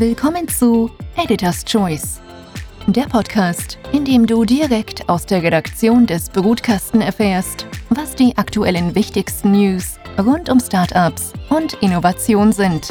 Willkommen zu Editor's Choice, der Podcast, in dem du direkt aus der Redaktion des Brutkasten erfährst, was die aktuellen wichtigsten News rund um Startups und Innovation sind.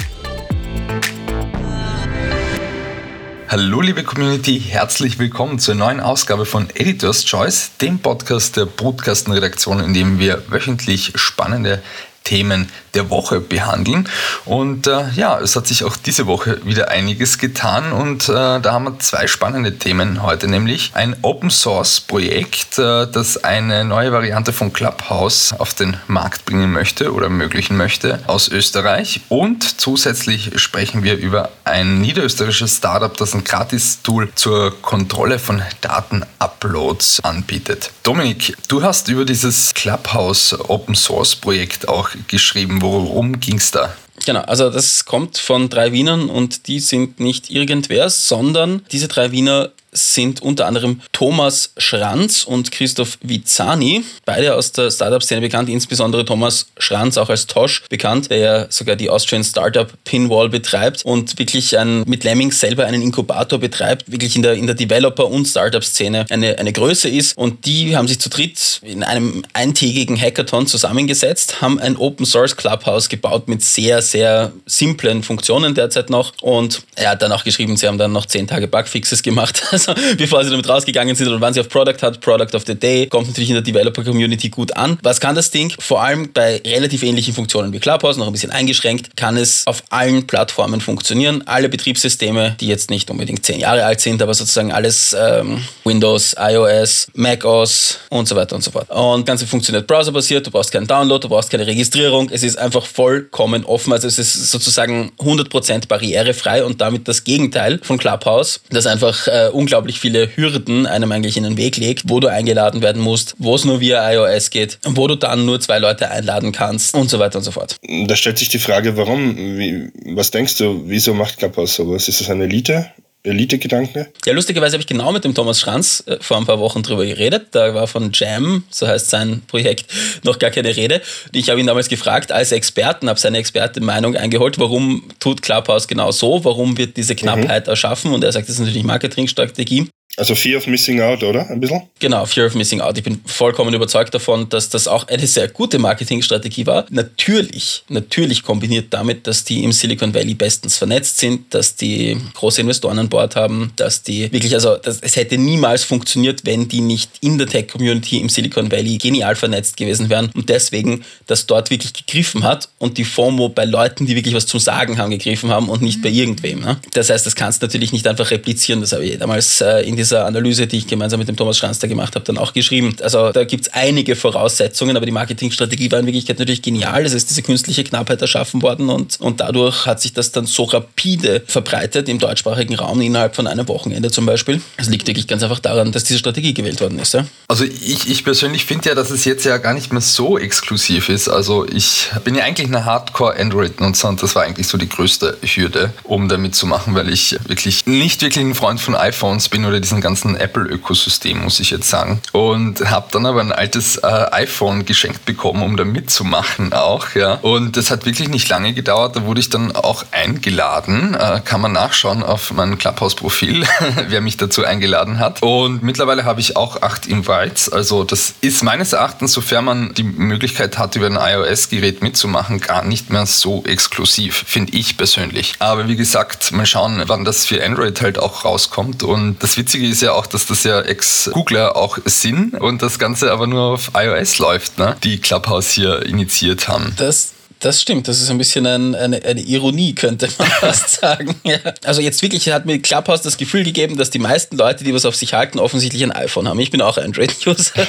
Hallo liebe Community, herzlich willkommen zur neuen Ausgabe von Editor's Choice, dem Podcast der Brutkastenredaktion, in dem wir wöchentlich spannende Themen der Woche behandeln. Und äh, ja, es hat sich auch diese Woche wieder einiges getan und äh, da haben wir zwei spannende Themen heute, nämlich ein Open Source Projekt, äh, das eine neue Variante von Clubhouse auf den Markt bringen möchte oder ermöglichen möchte aus Österreich. Und zusätzlich sprechen wir über ein niederösterreichisches Startup, das ein Gratis-Tool zur Kontrolle von Datenuploads anbietet. Dominik, du hast über dieses Clubhouse Open Source Projekt auch geschrieben. Worum ging es da? Genau, also das kommt von drei Wienern und die sind nicht irgendwer, sondern diese drei Wiener sind unter anderem Thomas Schranz und Christoph Vizani, beide aus der Startup-Szene bekannt, insbesondere Thomas Schranz auch als Tosh bekannt, der ja sogar die Austrian Startup Pinwall betreibt und wirklich ein, mit Lemming selber einen Inkubator betreibt, wirklich in der, in der Developer- und Startup-Szene eine, eine Größe ist. Und die haben sich zu dritt in einem eintägigen Hackathon zusammengesetzt, haben ein Open Source Clubhouse gebaut mit sehr, sehr simplen Funktionen derzeit noch. Und er hat dann auch geschrieben, sie haben dann noch zehn Tage Bugfixes gemacht. Also bevor sie damit rausgegangen sind oder wann sie auf Product hat, Product of the Day, kommt natürlich in der Developer-Community gut an. Was kann das Ding? Vor allem bei relativ ähnlichen Funktionen wie Clubhouse, noch ein bisschen eingeschränkt, kann es auf allen Plattformen funktionieren. Alle Betriebssysteme, die jetzt nicht unbedingt zehn Jahre alt sind, aber sozusagen alles ähm, Windows, iOS, macOS und so weiter und so fort. Und Ganze funktioniert browserbasiert, du brauchst keinen Download, du brauchst keine Registrierung. Es ist einfach vollkommen offen. Also es ist sozusagen 100% barrierefrei und damit das Gegenteil von Clubhouse, das einfach äh, unglaublich viele Hürden einem eigentlich in den Weg legt, wo du eingeladen werden musst, wo es nur via iOS geht, wo du dann nur zwei Leute einladen kannst und so weiter und so fort. Da stellt sich die Frage, warum? Wie, was denkst du, wieso macht Clubhouse sowas? Ist das eine Elite? Elite-Gedanke? Ja, lustigerweise habe ich genau mit dem Thomas Schranz äh, vor ein paar Wochen drüber geredet. Da war von Jam, so heißt sein Projekt, noch gar keine Rede. Ich habe ihn damals gefragt, als Experten, habe seine Expertenmeinung eingeholt, warum tut Clubhouse genau so, warum wird diese Knappheit mhm. erschaffen? Und er sagt, das ist natürlich Marketingstrategie. Also Fear of Missing Out, oder? Ein bisschen? Genau, Fear of Missing Out. Ich bin vollkommen überzeugt davon, dass das auch eine sehr gute Marketingstrategie war. Natürlich, natürlich kombiniert damit, dass die im Silicon Valley bestens vernetzt sind, dass die große Investoren an Bord haben, dass die wirklich, also das, es hätte niemals funktioniert, wenn die nicht in der Tech-Community im Silicon Valley genial vernetzt gewesen wären und deswegen, dass dort wirklich gegriffen hat und die FOMO bei Leuten, die wirklich was zu sagen haben, gegriffen haben und nicht bei irgendwem. Ne? Das heißt, das kannst du natürlich nicht einfach replizieren. Das habe ich damals äh, in dieser Analyse, die ich gemeinsam mit dem Thomas Schanster gemacht habe, dann auch geschrieben. Also da gibt es einige Voraussetzungen, aber die Marketingstrategie war in Wirklichkeit natürlich genial. Es ist diese künstliche Knappheit erschaffen worden und, und dadurch hat sich das dann so rapide verbreitet im deutschsprachigen Raum innerhalb von einem Wochenende zum Beispiel. Es liegt wirklich ganz einfach daran, dass diese Strategie gewählt worden ist. Ja? Also ich, ich persönlich finde ja, dass es jetzt ja gar nicht mehr so exklusiv ist. Also ich bin ja eigentlich eine Hardcore-Android-Nutzer und das war eigentlich so die größte Hürde, um damit zu machen, weil ich wirklich nicht wirklich ein Freund von iPhones bin oder diesem ganzen Apple-Ökosystem, muss ich jetzt sagen. Und habe dann aber ein altes äh, iPhone geschenkt bekommen, um da mitzumachen auch. Ja. Und das hat wirklich nicht lange gedauert. Da wurde ich dann auch eingeladen. Äh, kann man nachschauen auf meinem Clubhouse-Profil, wer mich dazu eingeladen hat. Und mittlerweile habe ich auch acht Invites. Also das ist meines Erachtens, sofern man die Möglichkeit hat, über ein iOS-Gerät mitzumachen, gar nicht mehr so exklusiv, finde ich persönlich. Aber wie gesagt, mal schauen, wann das für Android halt auch rauskommt. Und das Witzige ist ja auch, dass das ja Ex-Googler auch sind und das Ganze aber nur auf iOS läuft, ne? die Clubhouse hier initiiert haben. Das das stimmt, das ist ein bisschen ein, eine, eine, Ironie, könnte man fast sagen. Ja. Also jetzt wirklich hat mir Clubhouse das Gefühl gegeben, dass die meisten Leute, die was auf sich halten, offensichtlich ein iPhone haben. Ich bin auch Android-User.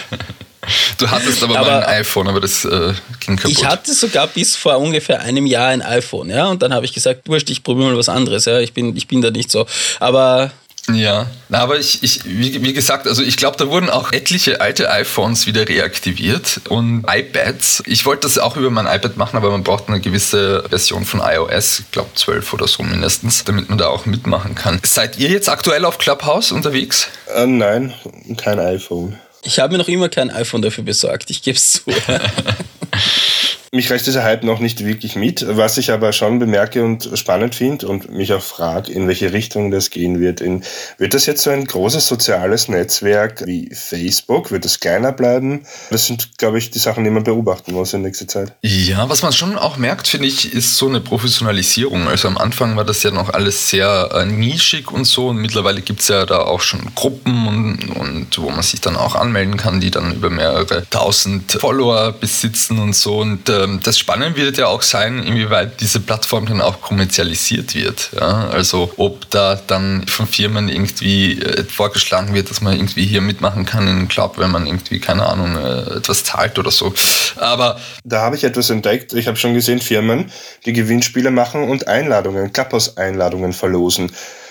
Du hattest aber, aber mal ein iPhone, aber das äh, ging kaputt. Ich hatte sogar bis vor ungefähr einem Jahr ein iPhone, ja, und dann habe ich gesagt, wurscht, ich probiere mal was anderes, ja, ich bin, ich bin da nicht so. Aber ja, Na, aber ich, ich wie, wie gesagt, also ich glaube, da wurden auch etliche alte iPhones wieder reaktiviert und iPads. Ich wollte das auch über mein iPad machen, aber man braucht eine gewisse Version von iOS, ich glaube 12 oder so mindestens, damit man da auch mitmachen kann. Seid ihr jetzt aktuell auf Clubhouse unterwegs? Äh, nein, kein iPhone. Ich habe mir noch immer kein iPhone dafür besorgt, ich gebe es zu. Mich reißt dieser Hype noch nicht wirklich mit, was ich aber schon bemerke und spannend finde und mich auch frage, in welche Richtung das gehen wird. In, wird das jetzt so ein großes soziales Netzwerk wie Facebook? Wird es kleiner bleiben? Das sind, glaube ich, die Sachen, die man beobachten muss in nächster Zeit. Ja, was man schon auch merkt, finde ich, ist so eine Professionalisierung. Also am Anfang war das ja noch alles sehr äh, nischig und so und mittlerweile gibt es ja da auch schon Gruppen und, und wo man sich dann auch anmelden kann, die dann über mehrere tausend Follower besitzen und so. Und ähm, das Spannende wird ja auch sein, inwieweit diese Plattform dann auch kommerzialisiert wird. Ja? Also ob da dann von Firmen irgendwie äh, vorgeschlagen wird, dass man irgendwie hier mitmachen kann in einem Club, wenn man irgendwie, keine Ahnung, äh, etwas zahlt oder so. Aber da habe ich etwas entdeckt. Ich habe schon gesehen, Firmen, die Gewinnspiele machen und Einladungen, Clubhouse-Einladungen verlosen.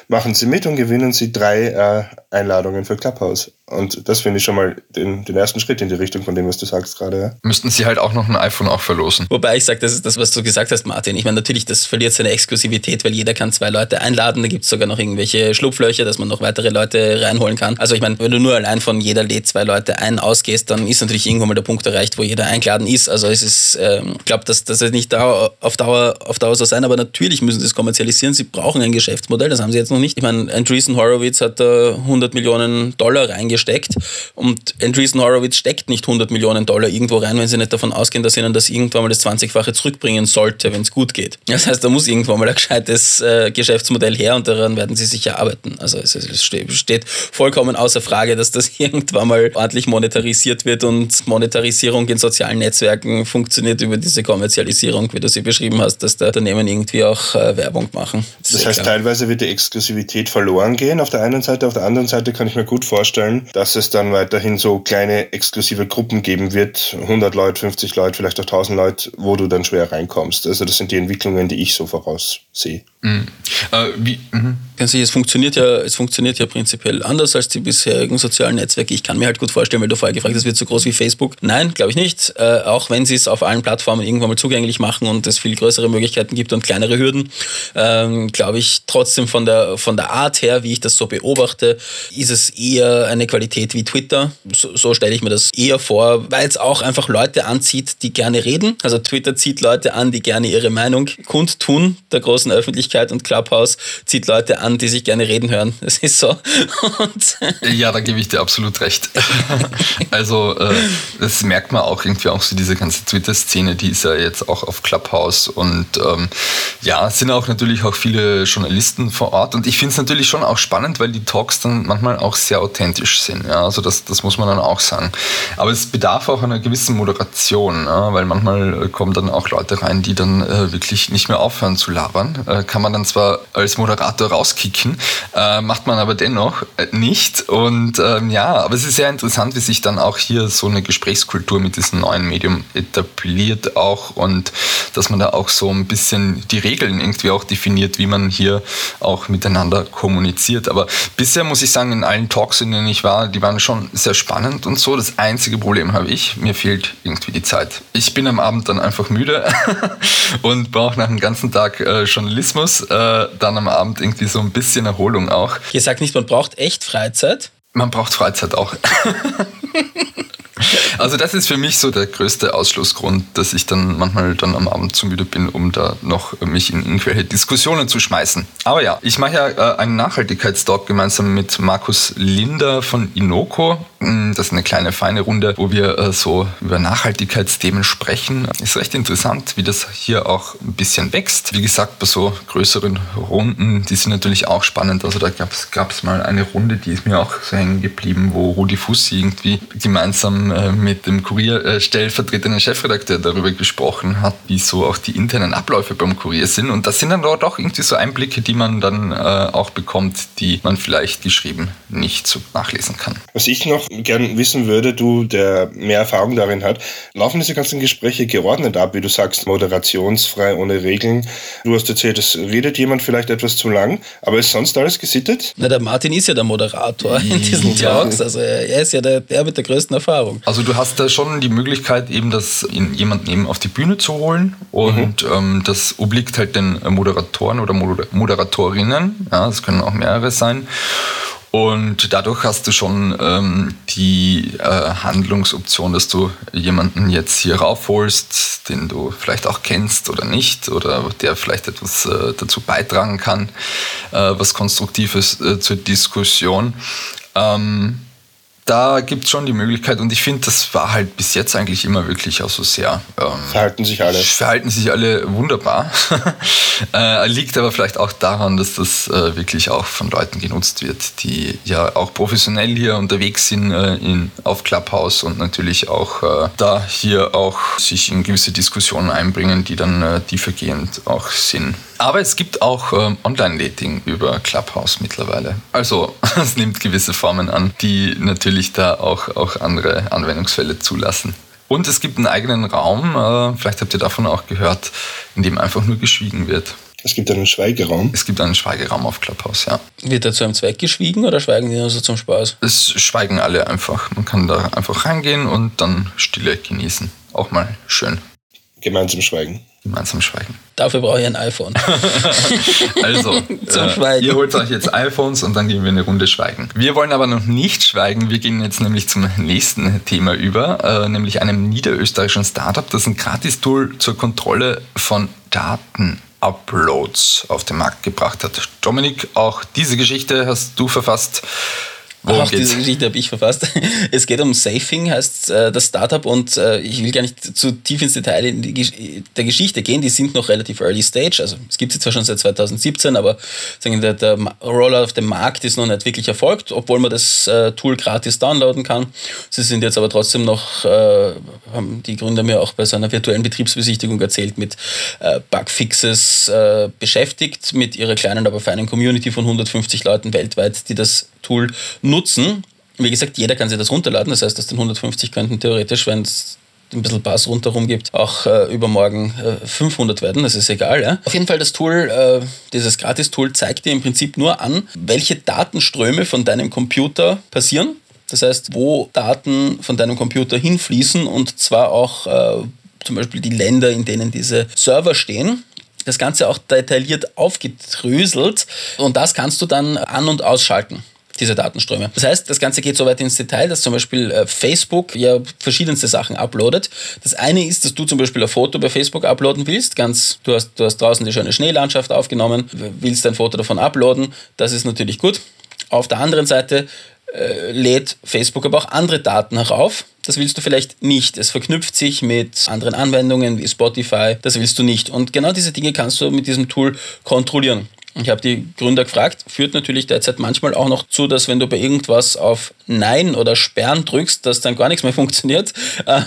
Machen Sie mit und gewinnen Sie drei äh, Einladungen für Clubhouse. Und das finde ich schon mal den, den ersten Schritt in die Richtung von dem, was du sagst gerade. Ja. Müssten sie halt auch noch ein iPhone auch verlosen. Wobei ich sage, das ist das, was du gesagt hast, Martin. Ich meine, natürlich, das verliert seine Exklusivität, weil jeder kann zwei Leute einladen. Da gibt es sogar noch irgendwelche Schlupflöcher, dass man noch weitere Leute reinholen kann. Also ich meine, wenn du nur allein von jeder lädt zwei Leute ein ausgehst, dann ist natürlich irgendwann mal der Punkt erreicht, wo jeder eingeladen ist. Also es ist, ähm, ich glaube, dass das nicht Dauer, auf, Dauer, auf Dauer so sein, aber natürlich müssen sie es kommerzialisieren. Sie brauchen ein Geschäftsmodell, das haben sie jetzt noch nicht. Ich meine, Andreessen Horowitz hat da 100 Millionen Dollar reingesteckt und Andreessen Horowitz steckt nicht 100 Millionen Dollar irgendwo rein, wenn sie nicht davon ausgehen, dass ihnen das irgendwann mal das 20-fache zurückbringen sollte, wenn es gut geht. Das heißt, da muss irgendwann mal ein gescheites äh, Geschäftsmodell her und daran werden sie sicher arbeiten. Also es, es steht vollkommen außer Frage, dass das irgendwann mal ordentlich monetarisiert wird und Monetarisierung in sozialen Netzwerken funktioniert über diese Kommerzialisierung, wie du sie beschrieben hast, dass da Unternehmen irgendwie auch äh, Werbung machen. Das, das heißt, klar. teilweise wird die Exklusivität verloren gehen auf der einen Seite, auf der anderen Seite kann ich mir gut vorstellen, dass es dann weiterhin so kleine exklusive Gruppen geben wird, 100 Leute, 50 Leute, vielleicht auch 1000 Leute, wo du dann schwer reinkommst. Also das sind die Entwicklungen, die ich so voraussehe. Mhm. Äh, wie, mhm. Es funktioniert ja, es funktioniert ja prinzipiell anders als die bisherigen sozialen Netzwerke. Ich kann mir halt gut vorstellen, weil du vorher gefragt hast, wird so groß wie Facebook. Nein, glaube ich nicht. Äh, auch wenn sie es auf allen Plattformen irgendwann mal zugänglich machen und es viel größere Möglichkeiten gibt und kleinere Hürden, ähm, glaube ich trotzdem von der, von der Art her, wie ich das so beobachte, ist es eher eine Qualität wie Twitter. So, so stelle ich mir das eher vor, weil es auch einfach Leute anzieht, die gerne reden. Also Twitter zieht Leute an, die gerne ihre Meinung kundtun der großen Öffentlichkeit und Clubhouse zieht Leute an, die sich gerne reden hören. Das ist so. Und ja, da gebe ich dir absolut recht. also äh, das merkt man auch irgendwie auch so diese ganze Twitter-Szene, die ist ja jetzt auch auf Clubhouse und ähm, ja, es sind auch natürlich auch viele Journalisten vor Ort und ich finde es natürlich schon auch spannend, weil die Talks dann manchmal auch sehr authentisch sind. Ja, also das, das muss man dann auch sagen. Aber es bedarf auch einer gewissen Moderation, ja, weil manchmal kommen dann auch Leute rein, die dann äh, wirklich nicht mehr aufhören zu labern. Äh, kann man dann zwar als Moderator rauskicken, äh, macht man aber dennoch äh, nicht. Und ähm, ja, aber es ist sehr interessant, wie sich dann auch hier so eine Gesprächskultur mit diesem neuen Medium etabliert auch und dass man da auch so ein bisschen die Regeln irgendwie auch definiert, wie man hier auch miteinander kommuniziert. Aber bisher muss ich sagen, in allen Talks, in denen ich war, die waren schon sehr spannend und so. Das einzige Problem habe ich, mir fehlt irgendwie die Zeit. Ich bin am Abend dann einfach müde und brauche nach einem ganzen Tag äh, Journalismus, äh, dann am Abend irgendwie so ein bisschen Erholung auch. Ihr sagt nicht, man braucht echt Freizeit? Man braucht Freizeit auch. Also das ist für mich so der größte Ausschlussgrund, dass ich dann manchmal dann am Abend zu müde bin, um da noch mich in irgendwelche Diskussionen zu schmeißen. Aber ja, ich mache ja äh, einen Nachhaltigkeitstalk gemeinsam mit Markus Linder von Inoko. Mm, das ist eine kleine feine Runde, wo wir äh, so über Nachhaltigkeitsthemen sprechen. Ist recht interessant, wie das hier auch ein bisschen wächst. Wie gesagt, bei so größeren Runden, die sind natürlich auch spannend. Also da gab es mal eine Runde, die ist mir auch so hängen geblieben, wo Rudi Fussi irgendwie gemeinsam äh, mit dem Kurier äh, stellvertretenden Chefredakteur darüber gesprochen hat, wie so auch die internen Abläufe beim Kurier sind. Und das sind dann dort auch irgendwie so Einblicke, die man dann äh, auch bekommt, die man vielleicht geschrieben nicht so nachlesen kann. Was ich noch gern wissen würde, du, der mehr Erfahrung darin hat, laufen diese ganzen Gespräche geordnet ab, wie du sagst, moderationsfrei, ohne Regeln. Du hast erzählt, es redet jemand vielleicht etwas zu lang, aber ist sonst alles gesittet? Na, der Martin ist ja der Moderator in diesen Talks, also er ist ja der, der mit der größten Erfahrung. Also du hast da schon die Möglichkeit, eben das jemanden eben auf die Bühne zu holen und mhm. ähm, das obliegt halt den Moderatoren oder Moderatorinnen, ja, das können auch mehrere sein. Und dadurch hast du schon ähm, die äh, Handlungsoption, dass du jemanden jetzt hier raufholst, den du vielleicht auch kennst oder nicht, oder der vielleicht etwas äh, dazu beitragen kann, äh, was Konstruktives äh, zur Diskussion. Ähm, da gibt es schon die Möglichkeit und ich finde, das war halt bis jetzt eigentlich immer wirklich auch so sehr. Ähm, verhalten sich alle. Verhalten sich alle wunderbar. äh, liegt aber vielleicht auch daran, dass das äh, wirklich auch von Leuten genutzt wird, die ja auch professionell hier unterwegs sind äh, in, auf Clubhouse und natürlich auch äh, da hier auch sich in gewisse Diskussionen einbringen, die dann äh, tiefergehend auch sind. Aber es gibt auch ähm, Online-Dating über Clubhouse mittlerweile. Also es nimmt gewisse Formen an, die natürlich da auch, auch andere Anwendungsfälle zulassen. Und es gibt einen eigenen Raum, äh, vielleicht habt ihr davon auch gehört, in dem einfach nur geschwiegen wird. Es gibt einen Schweigeraum. Es gibt einen Schweigeraum auf Clubhouse, ja. Wird da zu einem Zweck geschwiegen oder schweigen die nur so zum Spaß? Es schweigen alle einfach. Man kann da einfach reingehen und dann Stille genießen. Auch mal schön. Gemeinsam schweigen gemeinsam schweigen. Dafür brauche ich ein iPhone. also, äh, ihr holt euch jetzt iPhones und dann gehen wir eine Runde schweigen. Wir wollen aber noch nicht schweigen. Wir gehen jetzt nämlich zum nächsten Thema über, äh, nämlich einem niederösterreichischen Startup, das ein Gratis-Tool zur Kontrolle von Daten Uploads auf den Markt gebracht hat. Dominik, auch diese Geschichte hast du verfasst. Worum Auch geht's? diese Geschichte habe ich verfasst. Es geht um Safing, heißt äh, das Startup, und äh, ich will gar nicht zu tief ins Detail in die, der Geschichte gehen. Die sind noch relativ early stage. Also es gibt sie zwar schon seit 2017, aber sagen der, der Rollout auf dem Markt ist noch nicht wirklich erfolgt, obwohl man das äh, Tool gratis downloaden kann. Sie sind jetzt aber trotzdem noch, äh, haben die Gründer mir auch bei so einer virtuellen Betriebsbesichtigung erzählt, mit äh, Bugfixes äh, beschäftigt, mit ihrer kleinen, aber feinen Community von 150 Leuten weltweit, die das Tool nutzen. Wie gesagt, jeder kann sich das runterladen. Das heißt, aus den 150 könnten theoretisch, wenn es ein bisschen Bass rundherum gibt, auch äh, übermorgen äh, 500 werden, das ist egal. Ja? Auf jeden Fall, das Tool, äh, dieses Gratis-Tool zeigt dir im Prinzip nur an, welche Datenströme von deinem Computer passieren. Das heißt, wo Daten von deinem Computer hinfließen und zwar auch äh, zum Beispiel die Länder, in denen diese Server stehen das Ganze auch detailliert aufgedröselt und das kannst du dann an- und ausschalten diese Datenströme. Das heißt, das Ganze geht so weit ins Detail, dass zum Beispiel äh, Facebook ja verschiedenste Sachen uploadet. Das eine ist, dass du zum Beispiel ein Foto bei Facebook uploaden willst. Ganz, du hast, du hast draußen die schöne Schneelandschaft aufgenommen, willst ein Foto davon uploaden. Das ist natürlich gut. Auf der anderen Seite äh, lädt Facebook aber auch andere Daten herauf. Das willst du vielleicht nicht. Es verknüpft sich mit anderen Anwendungen wie Spotify. Das willst du nicht. Und genau diese Dinge kannst du mit diesem Tool kontrollieren. Ich habe die Gründer gefragt, führt natürlich derzeit manchmal auch noch zu, dass wenn du bei irgendwas auf Nein oder Sperren drückst, dass dann gar nichts mehr funktioniert. Ähm,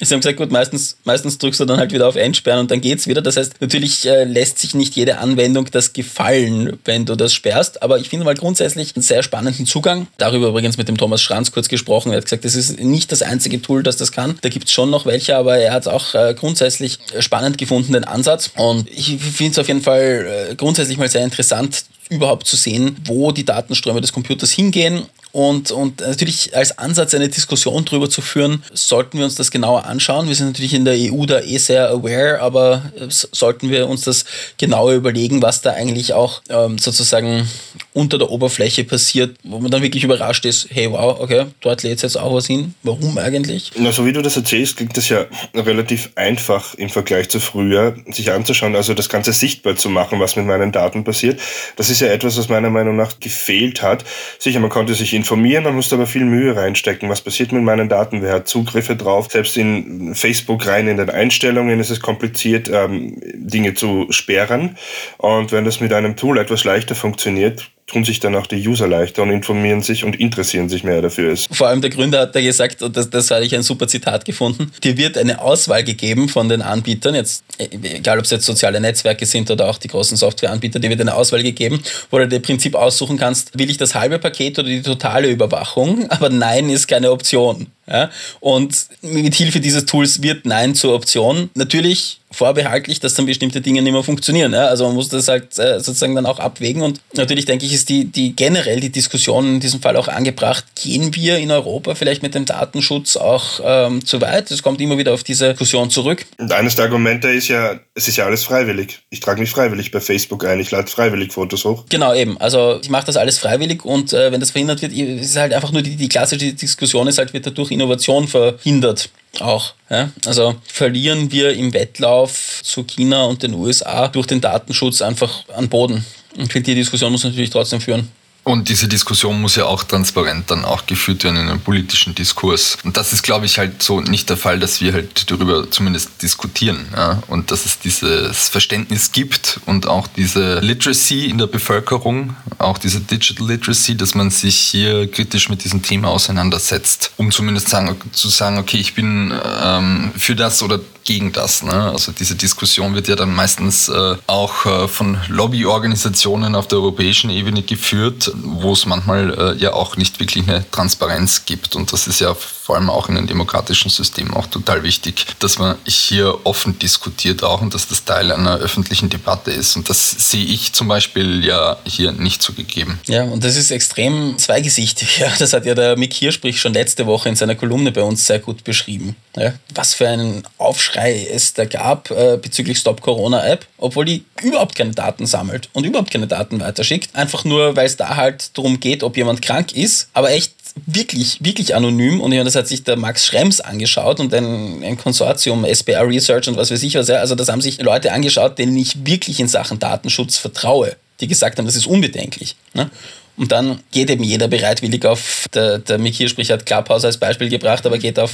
Sie haben gesagt, gut, meistens, meistens drückst du dann halt wieder auf Entsperren und dann geht's wieder. Das heißt, natürlich äh, lässt sich nicht jede Anwendung das gefallen, wenn du das sperrst. Aber ich finde mal grundsätzlich einen sehr spannenden Zugang. Darüber übrigens mit dem Thomas Schranz kurz gesprochen. Er hat gesagt, das ist nicht das einzige Tool, das das kann. Da gibt's schon noch welche, aber er hat auch äh, grundsätzlich spannend gefunden, den Ansatz. Und ich finde es auf jeden Fall äh, grundsätzlich mal sehr interessant, überhaupt zu sehen, wo die Datenströme des Computers hingehen und, und natürlich als Ansatz eine Diskussion darüber zu führen, sollten wir uns das genauer anschauen. Wir sind natürlich in der EU da eh sehr aware, aber sollten wir uns das genauer überlegen, was da eigentlich auch ähm, sozusagen unter der Oberfläche passiert, wo man dann wirklich überrascht ist, hey wow, okay, dort lädt jetzt auch was hin. Warum eigentlich? Na, so wie du das erzählst, klingt das ja relativ einfach im Vergleich zu früher, sich anzuschauen, also das Ganze sichtbar zu machen, was mit meinen Daten passiert. Das ist ja etwas, was meiner Meinung nach gefehlt hat. Sicher, man konnte sich informieren, man musste aber viel Mühe reinstecken. Was passiert mit meinen Daten? Wer hat Zugriffe drauf? Selbst in Facebook rein in den Einstellungen ist es kompliziert, ähm, Dinge zu sperren. Und wenn das mit einem Tool etwas leichter funktioniert, tun sich dann auch die User leichter und informieren sich und interessieren sich mehr dafür. Vor allem der Gründer hat da gesagt, und das, das habe ich ein super Zitat gefunden, dir wird eine Auswahl gegeben von den Anbietern, jetzt egal ob es jetzt soziale Netzwerke sind oder auch die großen Softwareanbieter, dir wird eine Auswahl gegeben, wo du dir im Prinzip aussuchen kannst, will ich das halbe Paket oder die totale Überwachung, aber nein ist keine Option. Ja? Und mit Hilfe dieses Tools wird Nein zur Option. Natürlich vorbehaltlich, dass dann bestimmte Dinge nicht mehr funktionieren. Ja? Also man muss das halt äh, sozusagen dann auch abwägen. Und natürlich denke ich, ist die, die generell die Diskussion in diesem Fall auch angebracht, gehen wir in Europa vielleicht mit dem Datenschutz auch ähm, zu weit? Es kommt immer wieder auf diese Diskussion zurück. Und eines der Argumente ist ja, es ist ja alles freiwillig. Ich trage mich freiwillig bei Facebook ein, ich lade freiwillig Fotos hoch. Genau, eben. Also ich mache das alles freiwillig und äh, wenn das verhindert wird, ist halt einfach nur die, die klassische Diskussion ist halt, wird dadurch Innovation verhindert auch. Ja? Also verlieren wir im Wettlauf zu China und den USA durch den Datenschutz einfach an Boden. Und die Diskussion muss natürlich trotzdem führen. Und diese Diskussion muss ja auch transparent dann auch geführt werden in einem politischen Diskurs. Und das ist, glaube ich, halt so nicht der Fall, dass wir halt darüber zumindest diskutieren. Ja? Und dass es dieses Verständnis gibt und auch diese Literacy in der Bevölkerung, auch diese Digital Literacy, dass man sich hier kritisch mit diesem Thema auseinandersetzt, um zumindest sagen, zu sagen, okay, ich bin ähm, für das oder gegen das. Ne? Also diese Diskussion wird ja dann meistens äh, auch äh, von Lobbyorganisationen auf der europäischen Ebene geführt, wo es manchmal äh, ja auch nicht wirklich eine Transparenz gibt. Und das ist ja vor allem auch in einem demokratischen System auch total wichtig, dass man hier offen diskutiert auch und dass das Teil einer öffentlichen Debatte ist. Und das sehe ich zum Beispiel ja hier nicht so gegeben. Ja, und das ist extrem zweigesichtig. Ja, das hat ja der Mick Hirschbrich schon letzte Woche in seiner Kolumne bei uns sehr gut beschrieben. Ja, was für einen Aufschrei es da gab äh, bezüglich Stop Corona App, obwohl die überhaupt keine Daten sammelt und überhaupt keine Daten weiterschickt. Einfach nur, weil es da halt darum geht, ob jemand krank ist, aber echt wirklich, wirklich anonym. Und das hat sich der Max Schrems angeschaut und ein, ein Konsortium, SBR Research und was weiß ich was. Also das haben sich Leute angeschaut, denen ich wirklich in Sachen Datenschutz vertraue, die gesagt haben, das ist unbedenklich. Ne? Und dann geht eben jeder bereitwillig auf, der, der Mick Hirschsprich hat Clubhouse als Beispiel gebracht, aber geht auf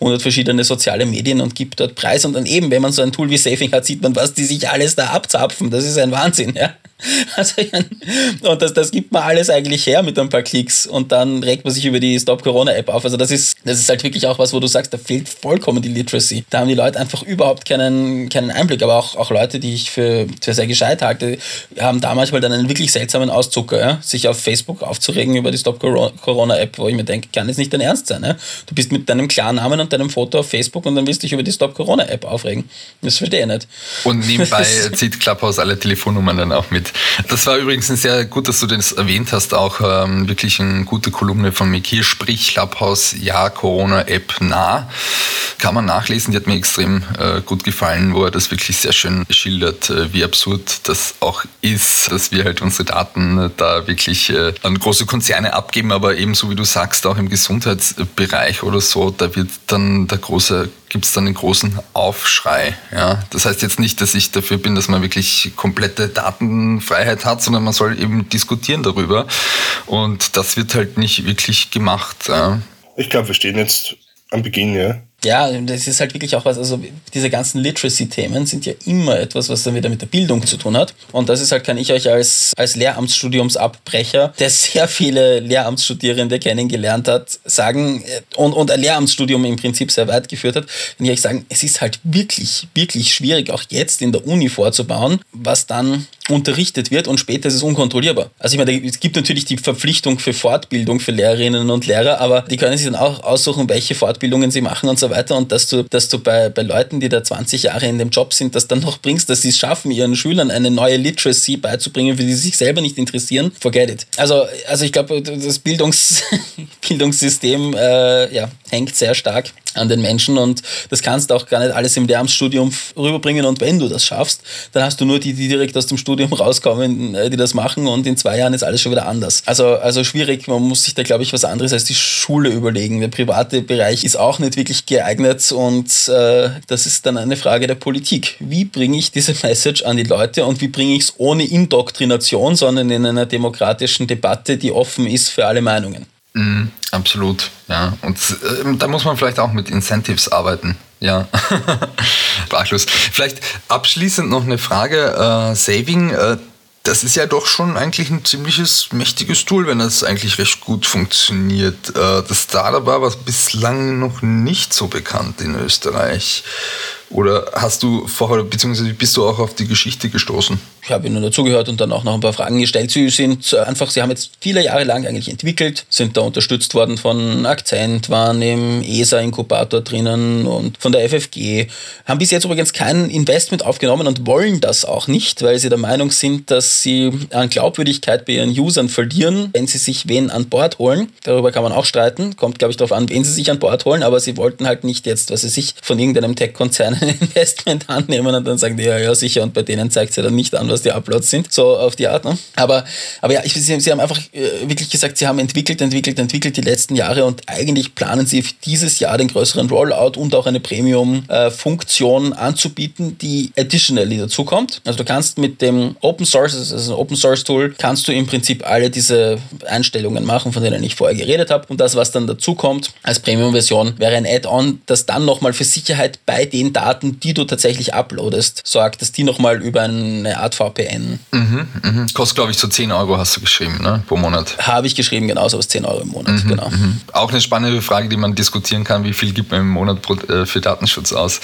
100 verschiedene soziale Medien und gibt dort Preis. Und dann eben, wenn man so ein Tool wie Saving hat, sieht man, was die sich alles da abzapfen. Das ist ein Wahnsinn, ja. Also, und das, das gibt man alles eigentlich her mit ein paar Klicks und dann regt man sich über die Stop Corona App auf. Also das ist, das ist halt wirklich auch was, wo du sagst, da fehlt vollkommen die Literacy. Da haben die Leute einfach überhaupt keinen, keinen Einblick. Aber auch, auch Leute, die ich für, für sehr gescheit halte, haben da manchmal dann einen wirklich seltsamen Auszucker, ja? sich auf Facebook aufzuregen über die Stop Corona App, wo ich mir denke, kann jetzt nicht dein Ernst sein. Ja? Du bist mit deinem Klarnamen und deinem Foto auf Facebook und dann willst du dich über die Stop Corona App aufregen. Das verstehe ich nicht. Und nebenbei zieht Clubhouse alle Telefonnummern dann auch mit. Das war übrigens ein sehr gut, dass du das erwähnt hast, auch ähm, wirklich eine gute Kolumne von Mikir, sprich Clubhouse, ja, Corona-App nah. Kann man nachlesen, die hat mir extrem äh, gut gefallen, wo er das wirklich sehr schön schildert, äh, wie absurd das auch ist, dass wir halt unsere Daten da wirklich äh, an große Konzerne abgeben, aber ebenso wie du sagst, auch im Gesundheitsbereich oder so, da wird dann der große gibt es dann einen großen Aufschrei. Ja? Das heißt jetzt nicht, dass ich dafür bin, dass man wirklich komplette Datenfreiheit hat, sondern man soll eben diskutieren darüber. Und das wird halt nicht wirklich gemacht. Ja? Ich glaube, wir stehen jetzt am Beginn, ja. Ja, das ist halt wirklich auch was, also diese ganzen Literacy-Themen sind ja immer etwas, was dann wieder mit der Bildung zu tun hat. Und das ist halt, kann ich euch als, als Lehramtsstudiumsabbrecher, der sehr viele Lehramtsstudierende kennengelernt hat, sagen äh, und, und ein Lehramtsstudium im Prinzip sehr weit geführt hat, kann ich euch sagen, es ist halt wirklich, wirklich schwierig, auch jetzt in der Uni vorzubauen, was dann unterrichtet wird und später ist es unkontrollierbar. Also ich meine, es gibt natürlich die Verpflichtung für Fortbildung für Lehrerinnen und Lehrer, aber die können sich dann auch aussuchen, welche Fortbildungen sie machen und so weiter und dass du, dass du bei, bei Leuten, die da 20 Jahre in dem Job sind, das dann noch bringst, dass sie es schaffen, ihren Schülern eine neue Literacy beizubringen, für die sie sich selber nicht interessieren, forget it. Also, also ich glaube, das Bildungs Bildungssystem äh, ja, hängt sehr stark an den Menschen und das kannst du auch gar nicht alles im Lehramtsstudium rüberbringen und wenn du das schaffst, dann hast du nur die, die direkt aus dem Studium rauskommen, äh, die das machen und in zwei Jahren ist alles schon wieder anders. Also, also schwierig, man muss sich da glaube ich was anderes als die Schule überlegen. Der private Bereich ist auch nicht wirklich geeignet und äh, das ist dann eine Frage der Politik. Wie bringe ich diese Message an die Leute und wie bringe ich es ohne Indoktrination, sondern in einer demokratischen Debatte, die offen ist für alle Meinungen? Mm, absolut, ja. Und äh, da muss man vielleicht auch mit Incentives arbeiten. Ja, sprachlos. Vielleicht abschließend noch eine Frage. Äh, Saving, äh, das ist ja doch schon eigentlich ein ziemliches mächtiges Tool, wenn das eigentlich recht gut funktioniert. Äh, das Startup war bislang noch nicht so bekannt in Österreich. Oder hast du vorher, beziehungsweise bist du auch auf die Geschichte gestoßen? ich habe ihnen dazugehört und dann auch noch ein paar Fragen gestellt. Sie sind einfach, sie haben jetzt viele Jahre lang eigentlich entwickelt, sind da unterstützt worden von Akzent, waren im ESA-Inkubator drinnen und von der FFG, haben bis jetzt übrigens kein Investment aufgenommen und wollen das auch nicht, weil sie der Meinung sind, dass sie an Glaubwürdigkeit bei ihren Usern verlieren, wenn sie sich wen an Bord holen. Darüber kann man auch streiten, kommt glaube ich darauf an, wen sie sich an Bord holen, aber sie wollten halt nicht jetzt, dass sie sich von irgendeinem Tech-Konzern ein Investment annehmen und dann sagen die, ja, ja, sicher, und bei denen zeigt sie dann nicht an, was die Uploads sind, so auf die Art. Ne? Aber, aber ja, ich, sie, sie haben einfach äh, wirklich gesagt, sie haben entwickelt, entwickelt, entwickelt die letzten Jahre und eigentlich planen sie dieses Jahr den größeren Rollout und auch eine Premium-Funktion anzubieten, die additionally dazukommt. Also du kannst mit dem Open Source, also ein Open Source Tool, kannst du im Prinzip alle diese Einstellungen machen, von denen ich vorher geredet habe. Und das, was dann dazukommt als Premium-Version, wäre ein Add-on, das dann nochmal für Sicherheit bei den Daten, die du tatsächlich uploadest, sorgt, dass die nochmal über eine Art VPN. Mhm, mh. Kostet, glaube ich, so 10 Euro, hast du geschrieben, ne? pro Monat. Habe ich geschrieben, genauso aus 10 Euro im Monat, mhm, genau. Mhm. Auch eine spannende Frage, die man diskutieren kann, wie viel gibt man im Monat äh, für Datenschutz aus?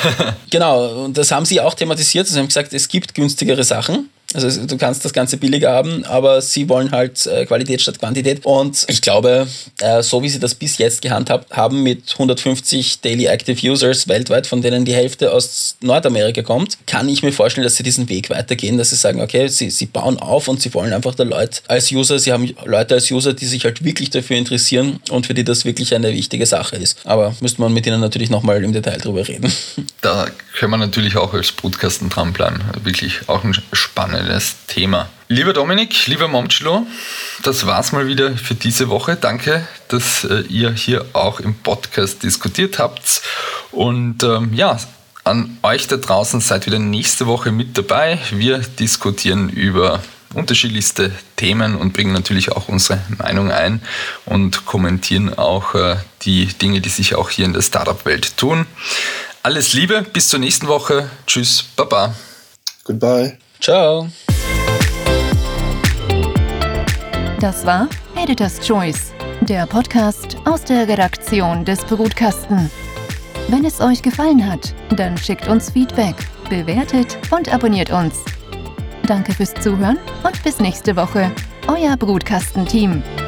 genau, und das haben sie auch thematisiert. Sie haben gesagt, es gibt günstigere Sachen. Also du kannst das Ganze billiger haben, aber sie wollen halt äh, Qualität statt Quantität. Und ich glaube, äh, so wie sie das bis jetzt gehandhabt haben mit 150 Daily Active Users weltweit, von denen die Hälfte aus Nordamerika kommt, kann ich mir vorstellen, dass sie diesen Weg weitergehen, dass sie sagen, okay, sie, sie bauen auf und sie wollen einfach da Leute als User, sie haben Leute als User, die sich halt wirklich dafür interessieren und für die das wirklich eine wichtige Sache ist. Aber müsste man mit ihnen natürlich nochmal im Detail drüber reden. Da können wir natürlich auch als Brutkasten dranbleiben. Wirklich auch ein spannendes Thema. Lieber Dominik, lieber Momchlo, das war's mal wieder für diese Woche. Danke, dass äh, ihr hier auch im Podcast diskutiert habt. Und ähm, ja, an euch da draußen seid wieder nächste Woche mit dabei. Wir diskutieren über unterschiedlichste Themen und bringen natürlich auch unsere Meinung ein und kommentieren auch äh, die Dinge, die sich auch hier in der Startup-Welt tun. Alles Liebe, bis zur nächsten Woche. Tschüss, Baba. Goodbye. Ciao. Das war Editor's Choice, der Podcast aus der Redaktion des Brutkasten. Wenn es euch gefallen hat, dann schickt uns Feedback, bewertet und abonniert uns. Danke fürs Zuhören und bis nächste Woche. Euer Brutkastenteam. team